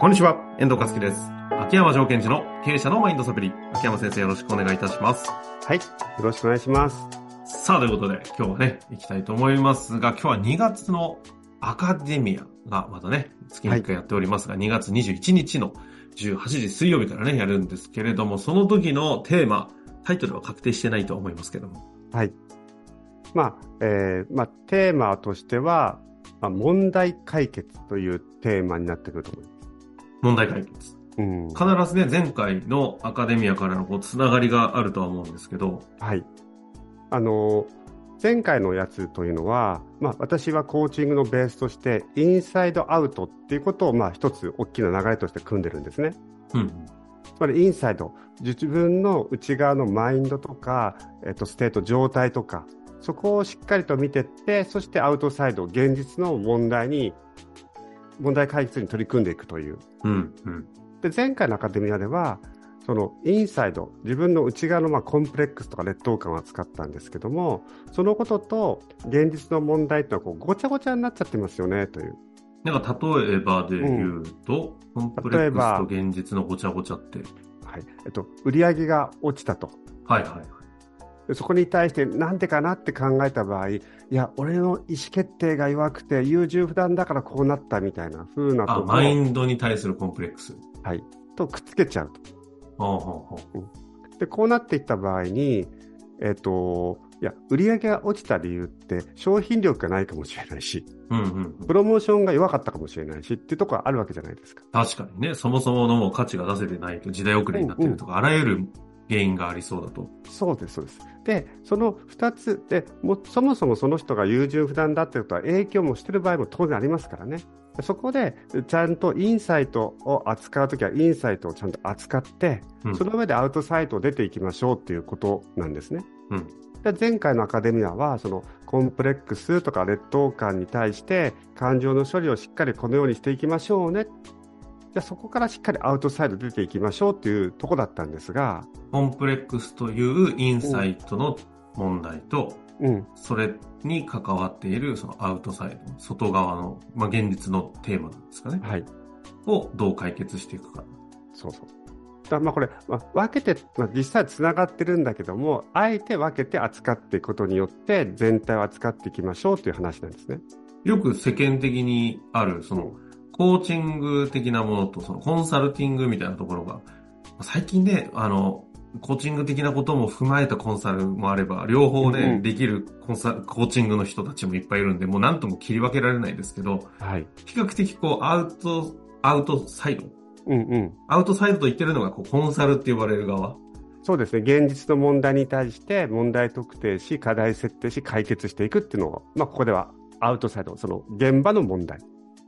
こんにちは、遠藤和樹です。秋山条件時の経営者のマインドサプリ。秋山先生よろしくお願いいたします。はい。よろしくお願いします。さあ、ということで、今日はね、行きたいと思いますが、今日は2月のアカデミアがまたね、月に1回やっておりますが、2月21日の18時水曜日からね、やるんですけれども、その時のテーマ、タイトルは確定してないと思いますけども。はい。まあ、えー、まあ、テーマとしては、まあ、問題解決というテーマになってくると思います。問題解決。うん。必ずね、前回のアカデミアからのこう、つながりがあるとは思うんですけど、はい。あのー前回のやつというのは、まあ、私はコーチングのベースとして、 inside out っていうことを、まあ、一つ大きな流れとして組んでるんですね。うん。つまり、 inside、自分の内側のマインドとか、えっと、 state、状態とか、そこをしっかりと見てって、そしてアウトサイド、現実の問題に、問題解決に取り組んでいくという。うん。うん。で、前回のアカデミアでは、そのインサイド、自分の内側のまあコンプレックスとか劣等感を扱ったんですけども、そのことと現実の問題っていうのはこうごちゃごちゃになっちゃってますよねという。なんか例えばで言うと、コンプレックスと現実のごちゃごちゃって。はい。えっと、売り上げが落ちたと。はいはいそこに対してなんでかなって考えた場合、いや、俺の意思決定が弱くて優柔不断だからこうなったみたいな風なあ、とこマインドに対するコンプレックス。はい。とくっつけちゃうと。ほうで、こうなっていった場合に、えっ、と、いや、売り上げが落ちた理由って、商品力がないかもしれないし、う。うんうんうん。プロモーションが弱かったかもしれないしっていうところがあるわけじゃないですか。確かにね、そもそもの価値が出せてないと時代遅れになってるとか、あらゆる原因がありそうだと。そうです、そうです。で、その2つでも、そもそもその人が優柔不断だってことは影響もしてる場合も当然ありますからね。そこで、ちゃんとインサイトを扱うときは、インサイトをちゃんと扱って、うんその上でアウトサイトを出ていきましょうっていうことなんですね。うん。で前回のアカデミアは、そのコンプレックスとか劣等感に対して、感情の処理をしっかりこのようにしていきましょうね。じゃあそこからしっかりアウトサイド出ていきましょうっていうとこだったんですが、コンプレックスというインサイトの問題と、うん、それに関わっているそのアウトサイド、外側の、まあ、現実のテーマなんですかね。はい。をどう解決していくか。そうそう。だまあこれ、まあ、分けて、まあ、実際つながってるんだけども、あえて分けて扱っていくことによって、全体を扱っていきましょうという話なんですね。よく世間的にある、その、コーチング的なものと、そのコンサルティングみたいなところが、最近ね、あの、コーチング的なことも踏まえたコンサルもあれば、両方ね、うんうんできるコンサル、コーチングの人たちもいっぱいいるんで、もう何とも切り分けられないですけど、はい。比較的こう、アウト、アウトサイド。うんうん。アウトサイドと言ってるのが、こう、コンサルって呼ばれる側。そうですね。現実の問題に対して問題特定し、課題設定し、解決していくっていうのを、まあ、ここではアウトサイド、その現場の問題。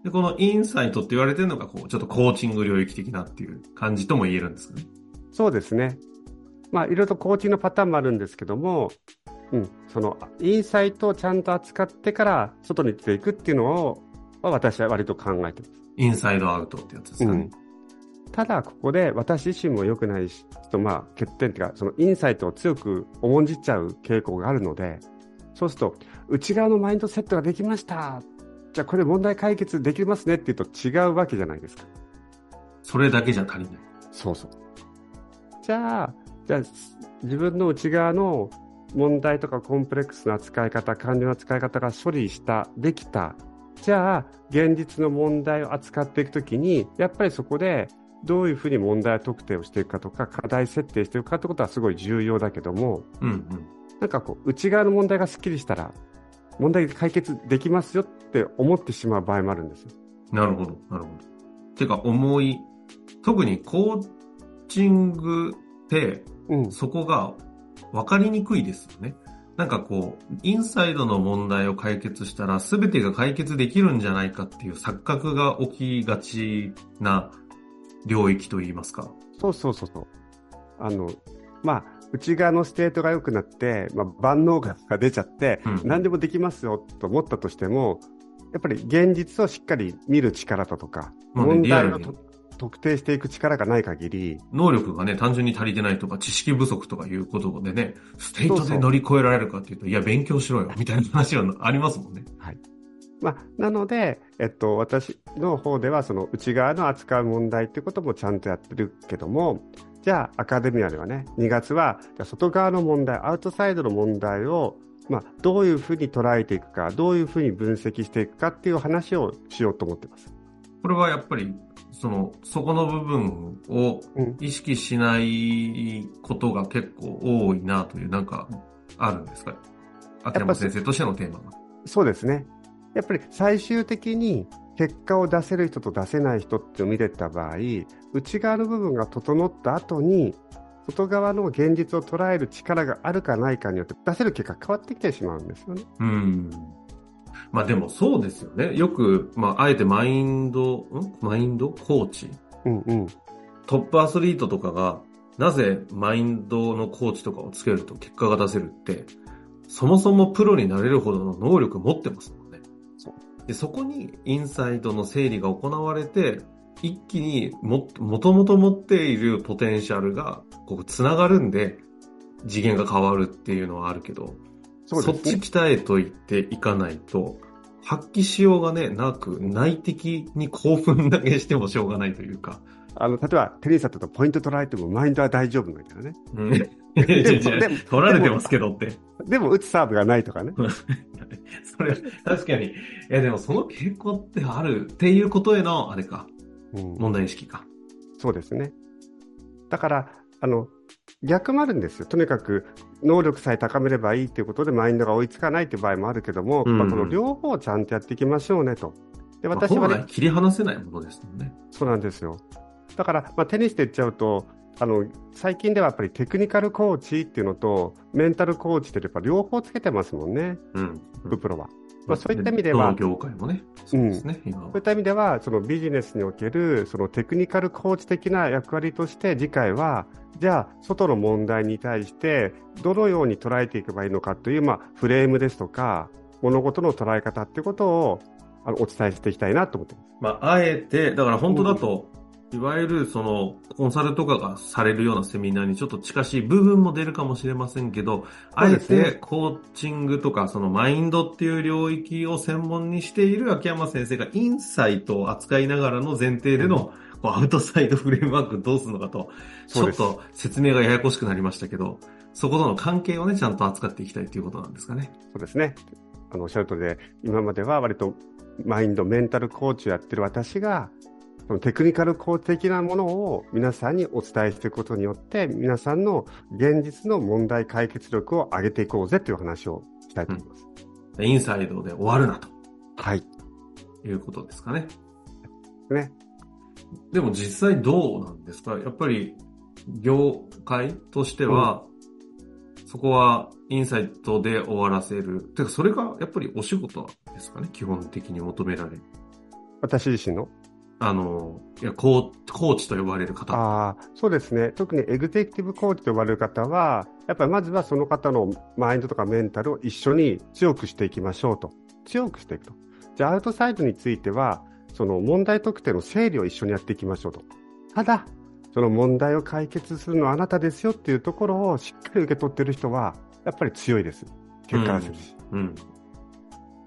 で、このインサイトって言われてるのが、こう、ちょっとコーチング領域的なっていう感じとも言えるんですかね。そうですね。まあ、いろいろとコーチングのパターンもあるんですけども、うん、そのインサイトをちゃんと扱ってから外に出ていくっていうのを、まあ私は割と考えてます。インサイドアウトってやつですかね。ただ、ここで私自身も良くないし、ちょっとまあ欠点っていうか、そのインサイトを強く重んじっちゃう傾向があるので、そうすると、内側のマインドセットができました。じゃあこれ問題解決できますねって言うと違うわけじゃないですか。それだけじゃ足りない。そうそう。じゃあ、じゃあ自分の内側の問題とかコンプレックスの扱い方、管理の扱い方が処理した、できた。じゃあ、現実の問題を扱っていくときに、やっぱりそこでどういうふうに問題特定をしていくかとか、課題設定していくかってことはすごい重要だけども、うんうん。なんかこう、内側の問題がスッキリしたら、問題解決できますよって思ってしまう場合もあるんですよ。なるほど、なるほど。てか、重い、特にコーチングって、うん。そこが分かりにくいですよね。なんかこう、インサイドの問題を解決したら全てが解決できるんじゃないかっていう錯覚が起きがちな領域といいますか。そうそうそうそう。あの、まあ、内側の state が良くなって、まあ、万能感が出ちゃって、うん。何でもできますよと思ったとしても、やっぱり現実をしっかり見る力だとか、まあね問題を特定していく力がない限り、能力がね、単純に足りてないとか、知識不足とかいうことでね、 state そうそうで乗り越えられるかっていうと、いや、勉強しろよ、みたいな話はありますもんね。まあ、なので、えっと、私の方ではその内側の扱う問題っていうこともちゃんとやってるけどもじゃあアカデミアではね2月は外側の問題アウトサイドの問題を、まあ、どういうふうに捉えていくかどういうふうに分析していくかっていう話をしようと思ってます。これはやっぱりその、そこの部分を意識しないことが結構多いなという、なんか、あるんですか？秋山先生としてのテーマが。そうですね。やっぱり最終的に結果を出せる人と出せない人って見てた場合、内側の部分が整った後に、外側の現実を捉える力があるかないかによって出せる結果変わってきてしまうんですよね。うん。まあでもそうですよね。よく、まああえてマインド、ん？マインドコーチ、うんうん、トップアスリートとかが、なぜマインドのコーチとかをつけると結果が出せるって、そもそもプロになれるほどの能力持ってますでそこにインサイドの整理が行われて、一気にも、もともと持っているポテンシャルが、こう、つながるんで、次元が変わるっていうのはあるけど、そ,、っち鍛えといていかないと、発揮しようがね、なく、内的に興奮だけしてもしょうがないというか。あの、例えばテニスだとポイント取られてもマインドは大丈夫なんだよね。うん。取られてますけどって。でも打つサーブがないとかね。それ、確かに。いや、でもその傾向ってあるっていうことへの、あれか。うん、問題意識か。そうですね。だから、あの、逆もあるんですよ。とにかく、能力さえ高めればいいということで、マインドが追いつかないという場合もあるけども、うん、まあ、この両方をちゃんとやっていきましょうねと。で、私は、ね、まあ、切り離せないものですもんね。そうなんですよ。だから、まあ、テニスで言っちゃうと、あの最近ではやっぱりテクニカルコーチっていうのとメンタルコーチってやっぱ両方つけてますもんね、うん、ププロは。まあ、そういった意味では、業界もね、そうですね、うん、そういった意味では、そのビジネスにおけるそのテクニカルコーチ的な役割として、次回は、じゃあ、外の問題に対して、どのように捉えていけばいいのかという、まあ、フレームですとか、物事の捉え方っていうことをあのお伝えしていきたいなと思ってます。まあ、あえて、だから本当だと、いわゆるそのコンサルとかがされるようなセミナーにちょっと近しい部分も出るかもしれませんけど、あえてコーチングとかそのマインドっていう領域を専門にしている秋山先生がインサイトを扱いながらの前提での、こうアウトサイドフレームワークどうするのかと、ちょっと説明がややこしくなりましたけど、そことの関係をね、ちゃんと扱っていきたいということなんですかね。そうですね。あの、おっしゃるとりで、今までは割とマインド、メンタルコーチをやってる私が、そのテクニカル公的なものを皆さんにお伝えしていくことによって、皆さんの現実の問題解決力を上げていこうぜという話をしたいと思います。うん、インサイドで終わるなと。はい。いうことですかね。ね。でも実際どうなんですか？やっぱり業界としては、うん、そこはインサイトで終わらせる。てか、それがやっぱりお仕事ですかね？基本的に求められる。私自身の？あの、いやコー、コーチと呼ばれる方。ああ、そうですね。特にエグゼクティブコーチと呼ばれる方は、やっぱりまずはその方のマインドとかメンタルを一緒に強くしていきましょうと。強くしていくと。じゃあ、アウトサイドについては、その問題特定の整理を一緒にやっていきましょうと。ただ、その問題を解決するのはあなたですよっていうところをしっかり受け取ってる人は、やっぱり強いです。結果が出るし。うん、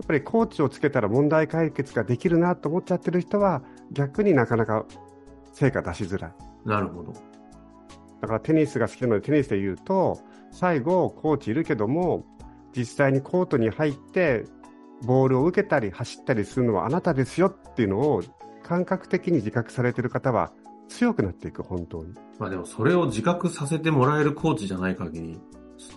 ぱりコーチをつけたら問題解決ができるなと思っちゃってる人は、逆になかなか成果出しづらい。なるほど。だからテニスが好きなのでテニスで言うと、最後コーチいるけども、実際にコートに入ってボールを受けたり走ったりするのはあなたですよっていうのを感覚的に自覚されてる方は強くなっていく、本当に。まあでもそれを自覚させてもらえるコーチじゃない限り、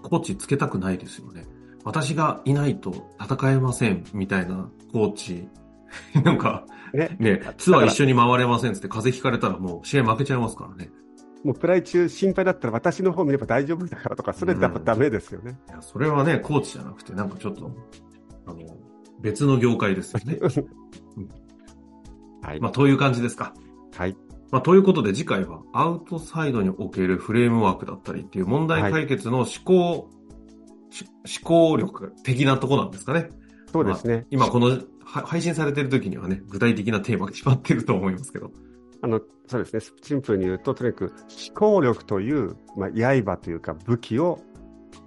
コーチつけたくないですよね。私がいないと戦えませんみたいなコーチ。なんか、ね、ね、ツアー一緒に回れませんって風邪ひかれたらもう試合負けちゃいますからね。もうプライ中心配だったら私の方見れば大丈夫だからとか、それやっぱダメですよね。うん、いや、それはね、コーチじゃなくて、なんかちょっと、あの、別の業界ですよね。はい。まあ、という感じですか。はい。まあ、ということで次回はアウトサイドにおけるフレームワークだったりっていう問題解決の思考思考力的なとこなんですかね。そうですね。まあ、今この配信されてる時にはね、具体的なテーマが決まってると思いますけど。あの、そうですね。シンプルに言うと、とにかく思考力という、まあ、刃というか武器を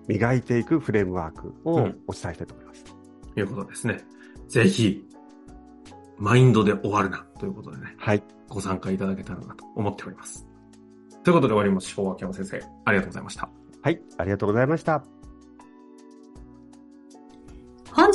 磨いていくフレームワークをお伝えしたいと思います。うん、ということですね。ぜひ、マインドで終わるなということでね、はい。ご参加いただけたらなと思っております。ということで終わりましょう。秋山先生、ありがとうございました。はい。ありがとうございました。